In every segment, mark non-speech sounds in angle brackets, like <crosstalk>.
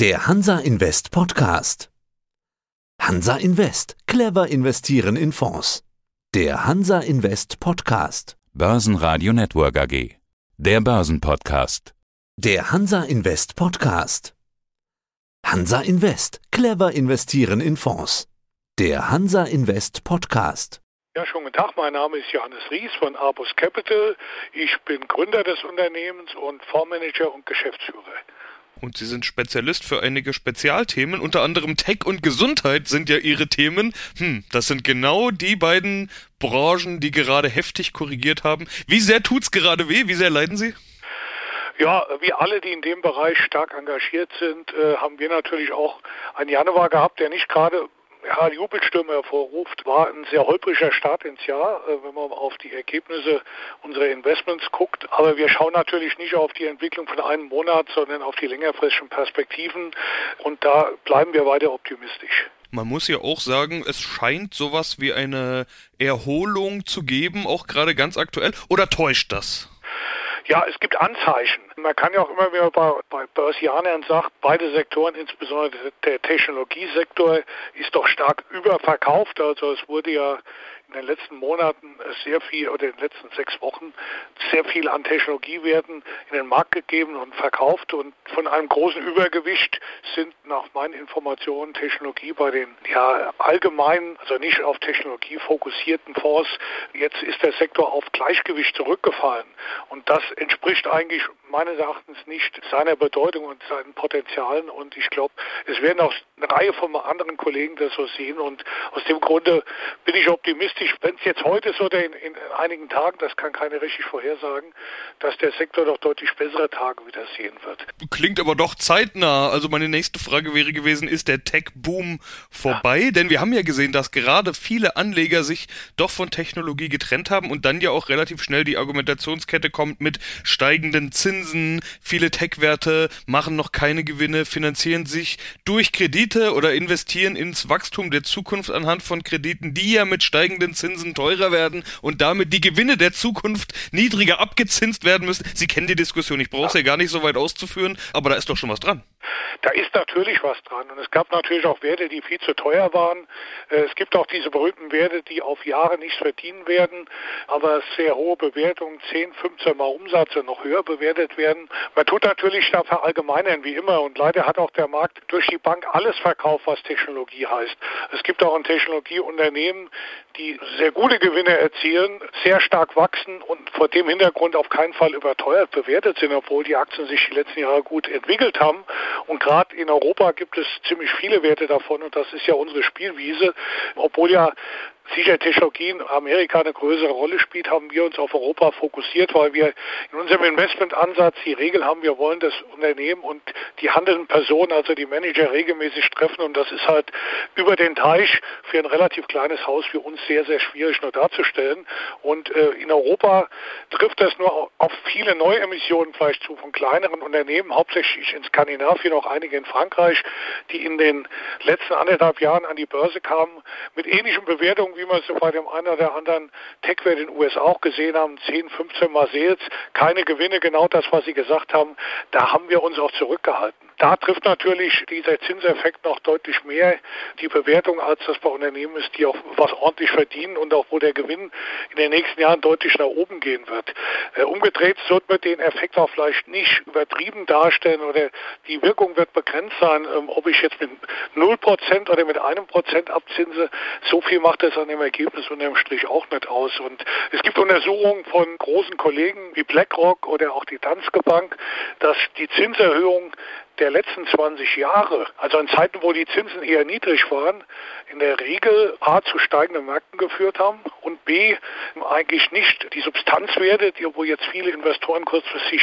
Der Hansa Invest Podcast. Hansa Invest. Clever investieren in Fonds. Der Hansa Invest Podcast. Börsenradio Network AG. Der Börsenpodcast. Der Hansa Invest Podcast. Hansa Invest. Clever investieren in Fonds. Der Hansa Invest Podcast. Ja, schönen guten Tag. Mein Name ist Johannes Ries von Arbus Capital. Ich bin Gründer des Unternehmens und Fondsmanager und Geschäftsführer. Und Sie sind Spezialist für einige Spezialthemen, unter anderem Tech und Gesundheit sind ja Ihre Themen. Hm, das sind genau die beiden Branchen, die gerade heftig korrigiert haben. Wie sehr tut's gerade weh? Wie sehr leiden Sie? Ja, wie alle, die in dem Bereich stark engagiert sind, äh, haben wir natürlich auch einen Januar gehabt, der nicht gerade ja, Jubelstürme hervorruft, war ein sehr holpriger Start ins Jahr, äh, wenn man auf die Ergebnisse unserer Investments guckt. Aber wir schauen natürlich nicht auf die Entwicklung von einem Monat, sondern auf die längerfristigen Perspektiven. Und da bleiben wir weiter optimistisch. Man muss ja auch sagen, es scheint sowas wie eine Erholung zu geben, auch gerade ganz aktuell. Oder täuscht das? Ja, es gibt Anzeichen. Man kann ja auch immer wieder bei, bei Börsianern sagen, beide Sektoren, insbesondere der Technologiesektor, ist doch stark überverkauft. Also es wurde ja in den letzten Monaten sehr viel oder in den letzten sechs Wochen sehr viel an Technologiewerten in den Markt gegeben und verkauft. Und von einem großen Übergewicht sind nach meinen Informationen Technologie bei den ja allgemeinen, also nicht auf Technologie fokussierten Fonds, jetzt ist der Sektor auf Gleichgewicht zurückgefallen. Und das entspricht eigentlich meines Erachtens nicht seiner Bedeutung und seinen Potenzialen und ich glaube, es werden auch eine Reihe von anderen Kollegen das so sehen und aus dem Grunde bin ich optimistisch, wenn es jetzt heute ist oder in, in, einigen Tagen, das kann keiner richtig vorhersagen, dass der Sektor doch deutlich bessere Tage wieder sehen wird. Klingt aber doch zeitnah. Also meine nächste Frage wäre gewesen, ist der Tech-Boom vorbei? Ja. Denn wir haben ja gesehen, dass gerade viele Anleger sich doch von Technologie getrennt haben und dann ja auch relativ schnell die Argumentationskette kommt mit steigenden Zinsen, viele Tech-Werte machen noch keine Gewinne, finanzieren sich durch Kredit Kredite oder investieren ins Wachstum der Zukunft anhand von Krediten, die ja mit steigenden Zinsen teurer werden und damit die Gewinne der Zukunft niedriger abgezinst werden müssen. Sie kennen die Diskussion, ich brauche es ja gar nicht so weit auszuführen, aber da ist doch schon was dran. Da ist natürlich was dran. Und es gab natürlich auch Werte, die viel zu teuer waren. Äh, es gibt auch diese berühmten Werte, die auf Jahre nichts verdienen werden, aber sehr hohe Bewertungen, 10, 15 Mal Umsatz und noch höher bewertet werden. Man tut natürlich da verallgemeinern wie immer. Und leider hat auch der Markt durch die Bank alles verkauft, was Technologie heißt. Es gibt auch ein Technologieunternehmen, die sehr gute Gewinne erzielen, sehr stark wachsen und vor dem Hintergrund auf keinen Fall überteuert bewertet sind, obwohl die Aktien sich die letzten Jahre gut entwickelt haben. Und gerade in Europa gibt es ziemlich viele Werte davon und das ist ja unsere Spielwiese, obwohl ja sicher Technologie in Amerika eine größere Rolle spielt, haben wir uns auf Europa fokussiert, weil wir in unserem Investmentansatz die Regel haben, wir wollen das Unternehmen und die handelnden Personen, also die Manager regelmäßig treffen und das ist halt über den Teich für ein relativ kleines Haus für uns sehr, sehr schwierig nur darzustellen. Und äh, in Europa trifft das nur auf viele Neuemissionen vielleicht zu von kleineren Unternehmen, hauptsächlich in Skandinavien, auch einige in Frankreich, die in den letzten anderthalb Jahren an die Börse kamen mit ähnlichen Bewertungen wie wir es bei dem einen oder anderen Tech-Wert in den USA auch gesehen haben, 10, 15 Mal Sales, keine Gewinne, genau das, was Sie gesagt haben, da haben wir uns auch zurückgehalten. Da trifft natürlich dieser Zinseffekt noch deutlich mehr die Bewertung, als das bei Unternehmen ist, die auch was ordentlich verdienen und auch wo der Gewinn in den nächsten Jahren deutlich nach oben gehen wird. Äh, umgedreht wird man den Effekt auch vielleicht nicht übertrieben darstellen oder die Wirkung wird begrenzt sein, ähm, ob ich jetzt mit 0% oder mit einem Prozent abzinse. So viel macht es an dem Ergebnis unterm Strich auch nicht aus. Und es gibt Untersuchungen von großen Kollegen wie BlackRock oder auch die Danske Bank, dass die Zinserhöhung der letzten 20 Jahre, also in Zeiten, wo die Zinsen eher niedrig waren, in der Regel A zu steigenden Märkten geführt haben und B eigentlich nicht die Substanzwerte, die, wo jetzt viele Investoren kurzfristig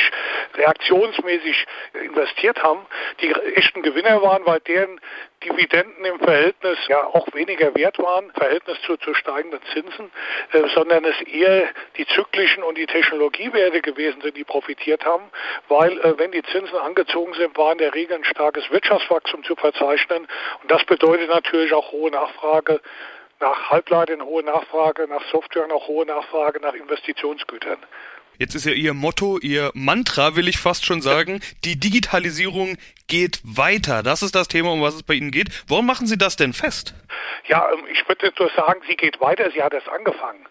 reaktionsmäßig investiert haben, die echten Gewinner waren, weil deren Dividenden im Verhältnis ja. auch weniger wert waren, Verhältnis zu, zu steigenden Zinsen, äh, sondern es eher die zyklischen und die Technologiewerte gewesen sind, die profitiert haben, weil äh, wenn die Zinsen angezogen sind, war in der Regel ein starkes Wirtschaftswachstum zu verzeichnen. Und das bedeutet natürlich auch hohe Nachfrage nach Halbleitern, hohe Nachfrage nach Software und auch hohe Nachfrage nach Investitionsgütern. Jetzt ist ja Ihr Motto, Ihr Mantra, will ich fast schon sagen, die Digitalisierung geht weiter. Das ist das Thema, um was es bei Ihnen geht. Warum machen Sie das denn fest? Ja, ähm, ich würde nur sagen, sie geht weiter, sie hat erst angefangen.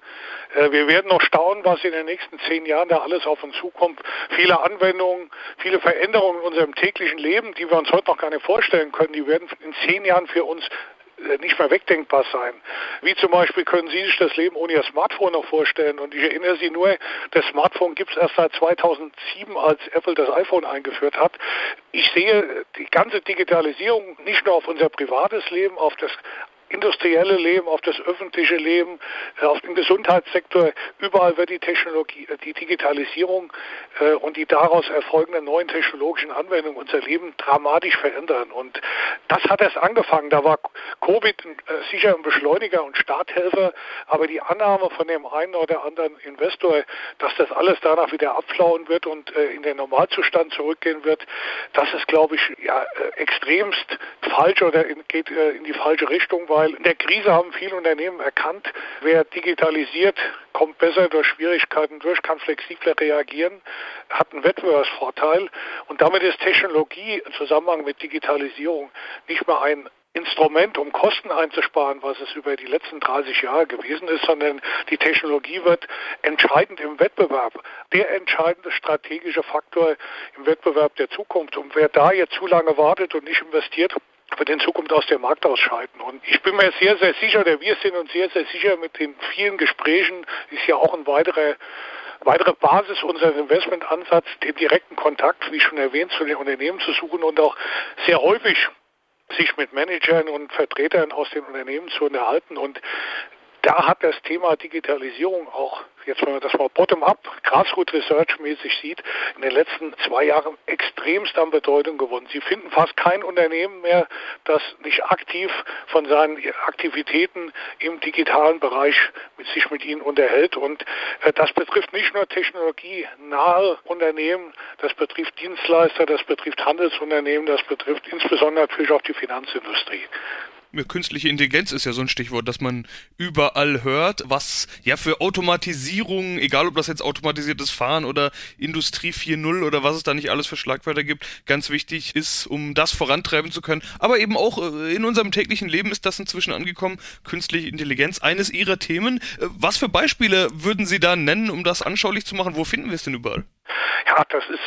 Äh, wir werden noch staunen, was in den nächsten zehn Jahren da alles auf uns zukommt. Viele Anwendungen, viele Veränderungen in unserem täglichen Leben, die wir uns heute noch gar nicht vorstellen können, die werden in zehn Jahren für uns nicht mehr wegdenkbar sein. Wie zum Beispiel können Sie sich das Leben ohne Ihr Smartphone noch vorstellen. Und ich erinnere Sie nur, das Smartphone gibt es erst seit 2007, als Apple das iPhone eingeführt hat. Ich sehe die ganze Digitalisierung nicht nur auf unser privates Leben, auf das industrielle Leben, auf das öffentliche Leben, äh, auf den Gesundheitssektor. Überall wird die Technologie, äh, die Digitalisierung äh, und die daraus erfolgenden neuen technologischen Anwendungen unser Leben dramatisch verändern. Und das hat erst angefangen. Da war Covid sicher ein Beschleuniger und Starthelfer, aber die Annahme von dem einen oder anderen Investor, dass das alles danach wieder abflauen wird und in den Normalzustand zurückgehen wird, das ist, glaube ich, ja, extremst falsch oder geht in die falsche Richtung, weil in der Krise haben viele Unternehmen erkannt, wer digitalisiert, kommt besser durch Schwierigkeiten durch, kann flexibler reagieren, hat einen Wettbewerbsvorteil und damit ist Technologie im Zusammenhang mit Digitalisierung nicht mehr ein Instrument, um Kosten einzusparen, was es über die letzten 30 Jahre gewesen ist, sondern die Technologie wird entscheidend im Wettbewerb, der entscheidende strategische Faktor im Wettbewerb der Zukunft. Und wer da jetzt zu lange wartet und nicht investiert, wird in Zukunft aus dem Markt ausscheiden. Und ich bin mir sehr, sehr sicher, oder wir sind uns sehr, sehr sicher mit den vielen Gesprächen, ist ja auch ein weiterer weitere Basis unseres Investmentansatz, den direkten Kontakt, wie schon erwähnt, zu den Unternehmen zu suchen und auch sehr häufig sich mit Managern und Vertretern aus den Unternehmen zu unterhalten. Und da hat das Thema Digitalisierung auch, jetzt wenn man das mal bottom-up, Grassroot Research mäßig sieht, in den letzten zwei Jahren extremst an Bedeutung gewonnen. Sie finden fast kein Unternehmen mehr, das nicht aktiv von seinen Aktivitäten im digitalen Bereich mit sich mit ihnen unterhält. Und äh, das betrifft nicht nur technologienahe Unternehmen, das betrifft Dienstleister, das betrifft Handelsunternehmen, das betrifft insbesondere natürlich auch die Finanzindustrie künstliche Intelligenz ist ja so ein Stichwort, dass man überall hört, was ja für Automatisierung, egal ob das jetzt automatisiertes Fahren oder Industrie 4.0 oder was es da nicht alles für Schlagwörter gibt, ganz wichtig ist, um das vorantreiben zu können. Aber eben auch äh, in unserem täglichen Leben ist das inzwischen angekommen, künstliche Intelligenz, eines Ihrer Themen. Äh, was für Beispiele würden Sie da nennen, um das anschaulich zu machen? Wo finden wir es denn überall? Ja, das ist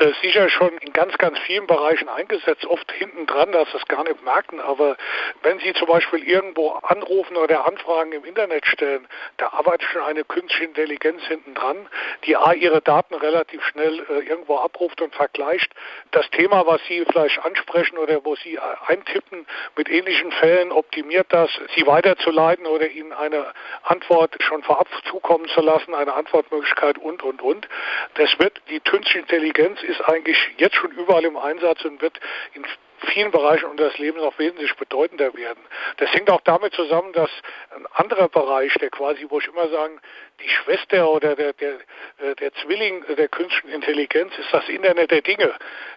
äh, sicher schon in ganz, ganz vielen Bereichen eingesetzt, oft hinten dran, dass sie es gar nicht merken. Aber wenn Sie zum Beispiel irgendwo anrufen oder Anfragen im Internet stellen, da arbeitet schon eine künstliche Intelligenz hinten dran, die A, Ihre Daten relativ schnell äh, irgendwo abruft und vergleicht. Das Thema, was Sie vielleicht ansprechen oder wo Sie äh, eintippen, mit ähnlichen Fällen optimiert das, Sie weiterzuleiten oder Ihnen eine Antwort schon vorab zukommen zu lassen, eine Antwortmöglichkeit und, und, und. Das es wird, die künstliche Intelligenz ist eigentlich jetzt schon überall im Einsatz und wird in vielen Bereichen unseres Lebens noch wesentlich bedeutender werden. Das hängt auch damit zusammen, dass ein anderer Bereich, der quasi, wo ich immer sagen, die Schwester oder der, der, äh, der Zwilling der künstlichen Intelligenz ist das Internet der Dinge.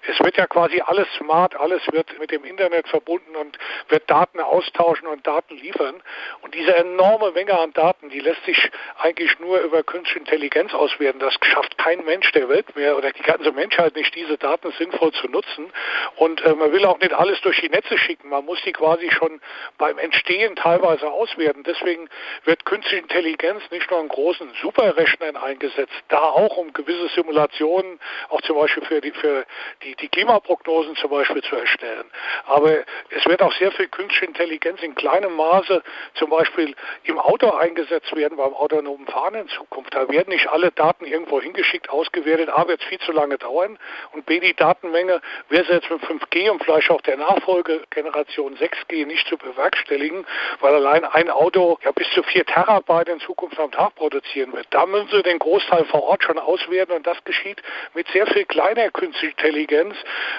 Es wird ja quasi alles smart, alles wird mit dem Internet verbunden und wird Daten austauschen und Daten liefern. Und diese enorme Menge an Daten, die lässt sich eigentlich nur über künstliche Intelligenz auswerten. Das schafft kein Mensch der Welt mehr oder die ganze Menschheit nicht, diese Daten sinnvoll zu nutzen. Und äh, man will auch nicht alles durch die Netze schicken. Man muss sie quasi schon beim Entstehen teilweise auswerten. Deswegen wird künstliche Intelligenz nicht nur großes großen Superrechnern eingesetzt, da auch um gewisse Simulationen, auch zum Beispiel für die, für die, die Klimaprognosen zum Beispiel zu erstellen. Aber es wird auch sehr viel künstliche Intelligenz in kleinem Maße zum Beispiel im Auto eingesetzt werden, beim autonomen Fahren in Zukunft. Da werden nicht alle Daten irgendwo hingeschickt, ausgewertet. A, wird es viel zu lange dauern und B, die Datenmenge wäre es jetzt mit 5G und vielleicht auch der Nachfolgegeneration 6G nicht zu bewerkstelligen, weil allein ein Auto ja bis zu 4 Terabyte in Zukunft am Tag produzieren wird. Da müssen Sie den Großteil vor Ort schon auswerten und das geschieht mit sehr viel kleiner künstlicher Intelligenz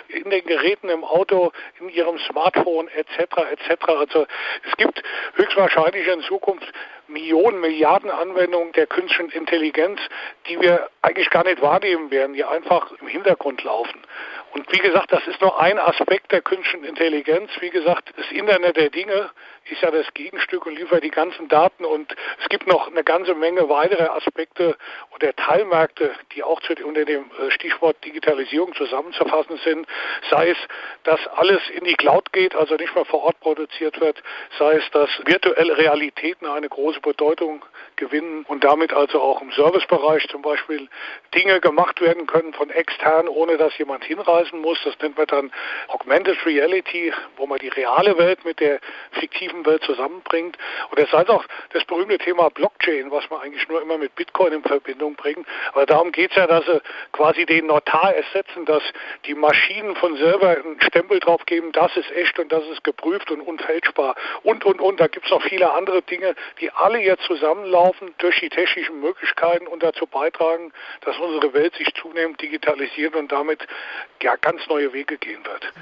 in den Geräten im Auto, in Ihrem Smartphone etc. etc. Also es gibt höchstwahrscheinlich in Zukunft Millionen, Milliarden Anwendungen der künstlichen Intelligenz, die wir eigentlich gar nicht wahrnehmen werden, die einfach im Hintergrund laufen. Und wie gesagt, das ist nur ein Aspekt der künstlichen Intelligenz. Wie gesagt, das Internet der Dinge ist ja das Gegenstück und liefert die ganzen Daten und es gibt noch eine ganze Menge weitere Aspekte oder Teilmärkte, die auch zu, unter dem äh, Stichwort Digitalisierung zusammenzufassen sind. Sei es, dass alles in die Cloud geht, also nicht mehr vor Ort produziert wird, sei es, dass virtuelle Realitäten eine große Bedeutung gewinnen und damit also auch im Servicebereich zum Beispiel Dinge gemacht werden können von extern, ohne dass jemand hinreisen muss. Das nennt man dann Augmented Reality, wo man die reale Welt mit der fiktiven Welt zusammenbringt. Und es sei auch das berühmte Thema Blockchain, was man eigentlich nur immer mit Bitcoin in Verbindung bringt. Aber darum geht es ja, dass sie quasi den Notar ersetzen, dass die Maschinen von selber einen Stempel drauf geben, das ist echt und das ist geprüft und unfälschbar. Und, und, und. Da gibt es noch viele andere Dinge, die alle jetzt zusammenlaufen durch die technischen Möglichkeiten und dazu beitragen, dass unsere Welt sich zunehmend digitalisiert und damit ja ganz neue Wege gehen wird.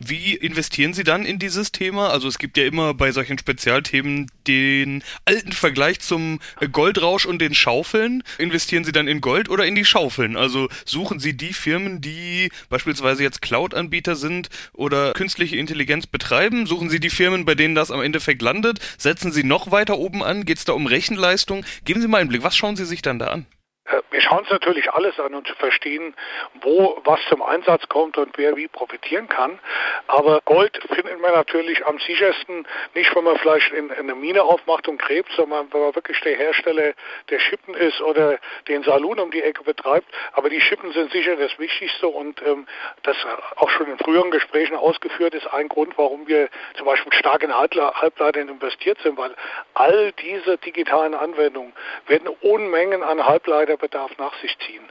Wie investieren Sie dann in dieses Thema? Also es gibt ja immer bei solchen Spezialthemen den alten Vergleich zum Goldrausch und den Schaufeln. Investieren Sie dann in Gold oder in die Schaufeln? Also suchen Sie die Firmen, die beispielsweise jetzt Cloud-Anbieter sind oder künstliche Intelligenz betreiben? Suchen Sie die Firmen, bei denen das am Endeffekt landet? Setzen Sie noch weiter oben an? Geht es da um Rechenleistung? Geben Sie mal einen Blick. Was schauen Sie sich dann da an? Äh, wir schauen uns natürlich alles an, um zu verstehen, wo was zum Einsatz kommt und wer wie profitieren kann. Aber Gold findet man natürlich am sichersten, nicht wenn man vielleicht in, in eine Mine aufmacht und gräbt, sondern wenn man wirklich der Hersteller der Schippen ist oder den Saloon um die Ecke betreibt. Aber die Schippen sind sicher das Wichtigste und ähm, das auch schon in früheren Gesprächen ausgeführt ist ein Grund, warum wir zum Beispiel stark in Halbleitern investiert sind, weil all diese digitalen Anwendungen werden Unmengen an Halbleiter Bedarf nach sich ziehen.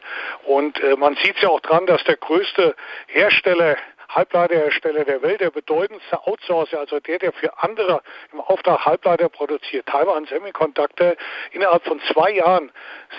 Und äh, man sieht es ja auch dran, dass der größte Hersteller Halbleiterhersteller der Welt, der bedeutendste Outsourcer, also der, der für andere im Auftrag Halbleiter produziert, Taiwan Semiconductor, innerhalb von zwei Jahren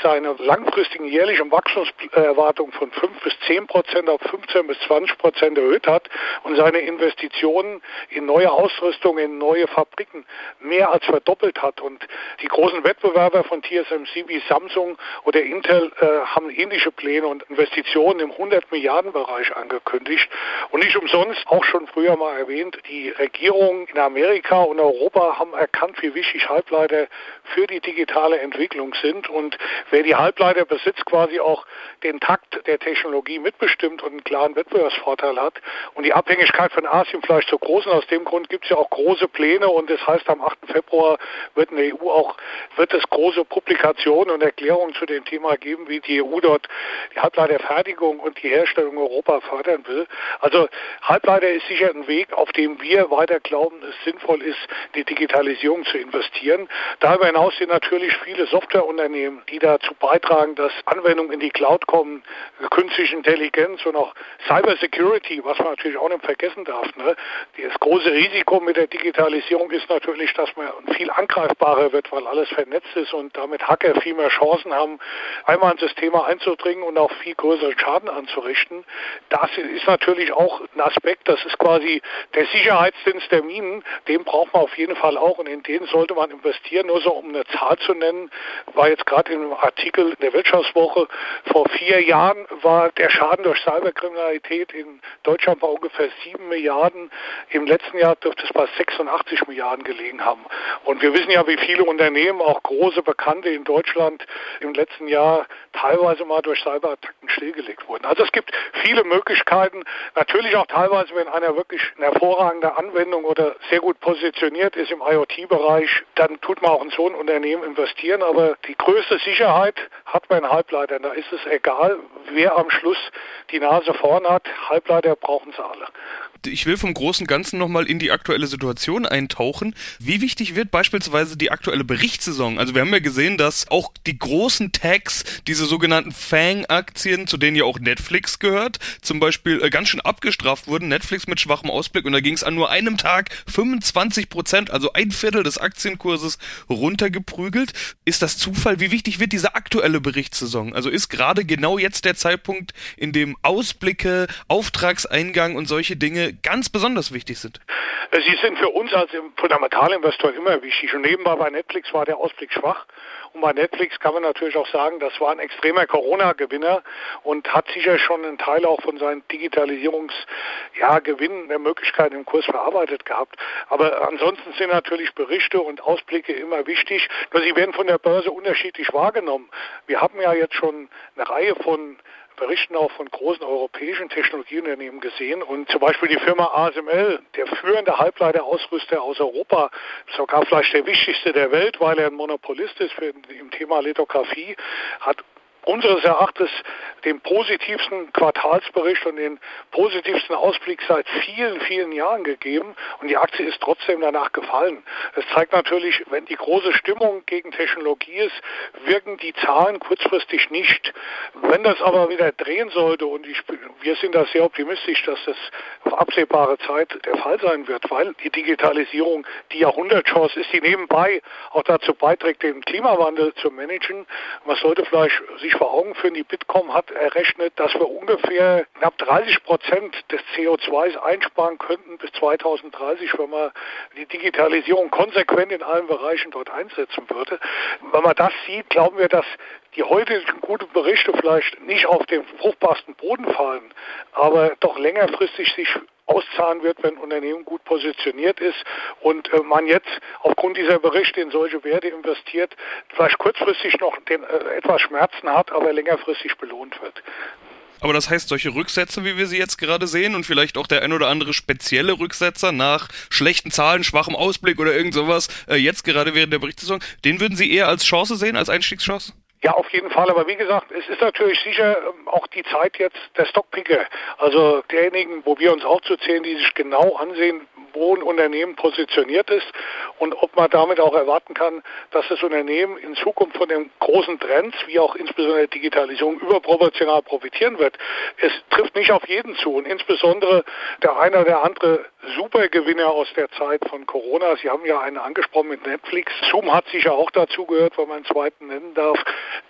seine langfristigen jährlichen Wachstumserwartungen von 5 bis 10 Prozent auf 15 bis 20 Prozent erhöht hat und seine Investitionen in neue Ausrüstung, in neue Fabriken mehr als verdoppelt hat. Und die großen Wettbewerber von TSMC wie Samsung oder Intel äh, haben ähnliche Pläne und Investitionen im 100 Milliarden Bereich angekündigt. Und und nicht umsonst, auch schon früher mal erwähnt, die Regierungen in Amerika und Europa haben erkannt, wie wichtig Halbleiter für die digitale Entwicklung sind. Und wer die Halbleiter besitzt, quasi auch den Takt der Technologie mitbestimmt und einen klaren Wettbewerbsvorteil hat. Und die Abhängigkeit von Asien vielleicht so groß. Und aus dem Grund gibt es ja auch große Pläne. Und das heißt, am 8. Februar wird in der EU auch, wird es große Publikationen und Erklärungen zu dem Thema geben, wie die EU dort die Halbleiterfertigung und die Herstellung in Europa fördern will. Also Halbleiter ist sicher ein Weg, auf dem wir weiter glauben, es sinnvoll ist, die Digitalisierung zu investieren. Darüber hinaus sind natürlich viele Softwareunternehmen, die dazu beitragen, dass Anwendungen in die Cloud kommen, künstliche Intelligenz und auch Cyber Security, was man natürlich auch nicht vergessen darf. Ne? Das große Risiko mit der Digitalisierung ist natürlich, dass man viel angreifbarer wird, weil alles vernetzt ist und damit Hacker viel mehr Chancen haben, einmal ins System einzudringen und auch viel größeren Schaden anzurichten. Das ist natürlich auch ein Aspekt, das ist quasi der Sicherheitsdienst der Minen, den braucht man auf jeden Fall auch und in den sollte man investieren. Nur so, um eine Zahl zu nennen, war jetzt gerade im Artikel der Wirtschaftswoche, vor vier Jahren war der Schaden durch Cyberkriminalität in Deutschland bei ungefähr sieben Milliarden. Im letzten Jahr dürfte es bei 86 Milliarden gelegen haben. Und wir wissen ja, wie viele Unternehmen, auch große Bekannte in Deutschland im letzten Jahr teilweise mal durch Cyberattacken stillgelegt wurden. Also es gibt viele Möglichkeiten. Natürlich natürlich auch teilweise, wenn einer wirklich eine hervorragende Anwendung oder sehr gut positioniert ist im IoT-Bereich, dann tut man auch in so ein Unternehmen investieren. Aber die größte Sicherheit hat man in Halbleitern. Da ist es egal, wer am Schluss die Nase vorn hat. Halbleiter brauchen sie alle. Ich will vom großen Ganzen nochmal in die aktuelle Situation eintauchen. Wie wichtig wird beispielsweise die aktuelle Berichtssaison? Also wir haben ja gesehen, dass auch die großen Tags, diese sogenannten Fang-Aktien, zu denen ja auch Netflix gehört, zum Beispiel äh, ganz schön abgestraft wurden. Netflix mit schwachem Ausblick und da ging es an nur einem Tag 25 Prozent, also ein Viertel des Aktienkurses runtergeprügelt. Ist das Zufall? Wie wichtig wird diese aktuelle Berichtssaison? Also ist gerade genau jetzt der Zeitpunkt, in dem Ausblicke, Auftragseingang und solche Dinge Ganz besonders wichtig sind? Sie sind für uns als Fundamentalinvestor immer wichtig. Und nebenbei bei Netflix war der Ausblick schwach. Und bei Netflix kann man natürlich auch sagen, das war ein extremer Corona-Gewinner und hat sicher schon einen Teil auch von seinen Digitalisierungsgewinnen ja, der Möglichkeit im Kurs verarbeitet gehabt. Aber ansonsten sind natürlich Berichte und Ausblicke immer wichtig. Nur sie werden von der Börse unterschiedlich wahrgenommen. Wir haben ja jetzt schon eine Reihe von Berichten auch von großen europäischen Technologieunternehmen gesehen. Und zum Beispiel die Firma ASML, der führende Halbleiterausrüster aus Europa, sogar vielleicht der wichtigste der Welt, weil er ein Monopolist ist für, im Thema Lithografie, hat unseres Erachtens den positivsten Quartalsbericht und den positivsten Ausblick seit vielen, vielen Jahren gegeben und die Aktie ist trotzdem danach gefallen. Das zeigt natürlich, wenn die große Stimmung gegen Technologie ist, wirken die Zahlen kurzfristig nicht. Wenn das aber wieder drehen sollte und ich, wir sind da sehr optimistisch, dass das auf absehbare Zeit der Fall sein wird, weil die Digitalisierung die Jahrhundertchance ist, die nebenbei auch dazu beiträgt, den Klimawandel zu managen. Man sollte vielleicht sich vor Augen führen, die Bitkom hat errechnet, dass wir ungefähr knapp 30 Prozent des CO2s einsparen könnten bis 2030, wenn man die Digitalisierung konsequent in allen Bereichen dort einsetzen würde. Wenn man das sieht, glauben wir, dass die heutigen guten Berichte vielleicht nicht auf den fruchtbarsten Boden fallen, aber doch längerfristig sich auszahlen wird, wenn ein Unternehmen gut positioniert ist und äh, man jetzt aufgrund dieser Berichte in solche Werte investiert, vielleicht kurzfristig noch den, äh, etwas Schmerzen hat, aber längerfristig belohnt wird. Aber das heißt, solche Rücksätze, wie wir sie jetzt gerade sehen, und vielleicht auch der ein oder andere spezielle Rücksetzer nach schlechten Zahlen, schwachem Ausblick oder irgend sowas, äh, jetzt gerade während der Berichtssaison, den würden Sie eher als Chance sehen, als Einstiegschance? Ja, auf jeden Fall. Aber wie gesagt, es ist natürlich sicher ähm, auch die Zeit jetzt der Stockpicker. Also derjenigen, wo wir uns auch zu zählen, die sich genau ansehen, wo ein Unternehmen positioniert ist und ob man damit auch erwarten kann, dass das Unternehmen in Zukunft von den großen Trends, wie auch insbesondere Digitalisierung, überproportional profitieren wird. Es trifft nicht auf jeden zu und insbesondere der eine oder andere Supergewinner aus der Zeit von Corona. Sie haben ja einen angesprochen mit Netflix. Zoom hat sicher auch dazu gehört, wenn man einen zweiten nennen darf.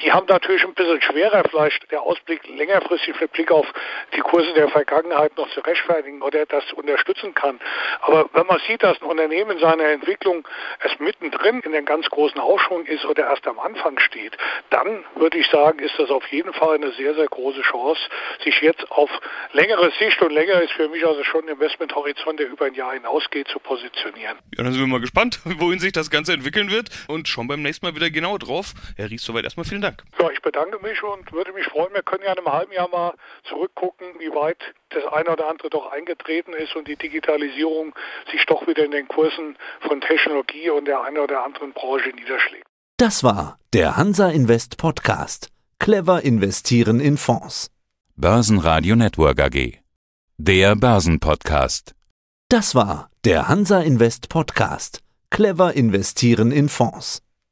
Die haben natürlich ein bisschen schwerer, vielleicht der Ausblick längerfristig mit Blick auf die Kurse der Vergangenheit noch zu rechtfertigen oder das unterstützen kann. Aber wenn man sieht, dass ein Unternehmen in seiner Entwicklung erst mittendrin in den ganz großen Aufschwung ist oder erst am Anfang steht, dann würde ich sagen, ist das auf jeden Fall eine sehr, sehr große Chance, sich jetzt auf längere Sicht und länger ist für mich also schon ein Investmenthorizont, der über ein Jahr hinausgeht, zu positionieren. Ja, dann sind wir mal gespannt, <laughs> wohin sich das Ganze entwickeln wird und schauen beim nächsten Mal wieder genau drauf. Herr Ries, soweit erstmal vielen Dank. Ja, ich bedanke mich und würde mich freuen, wir können ja in einem halben Jahr mal zurückgucken, wie weit das eine oder andere doch eingetreten ist und die Digitalisierung sich doch wieder in den Kursen von Technologie und der einen oder anderen Branche niederschlägt. Das war der Hansa Invest Podcast. Clever investieren in Fonds. Börsenradio Network AG. Der Börsenpodcast. Das war der Hansa Invest Podcast. Clever investieren in Fonds.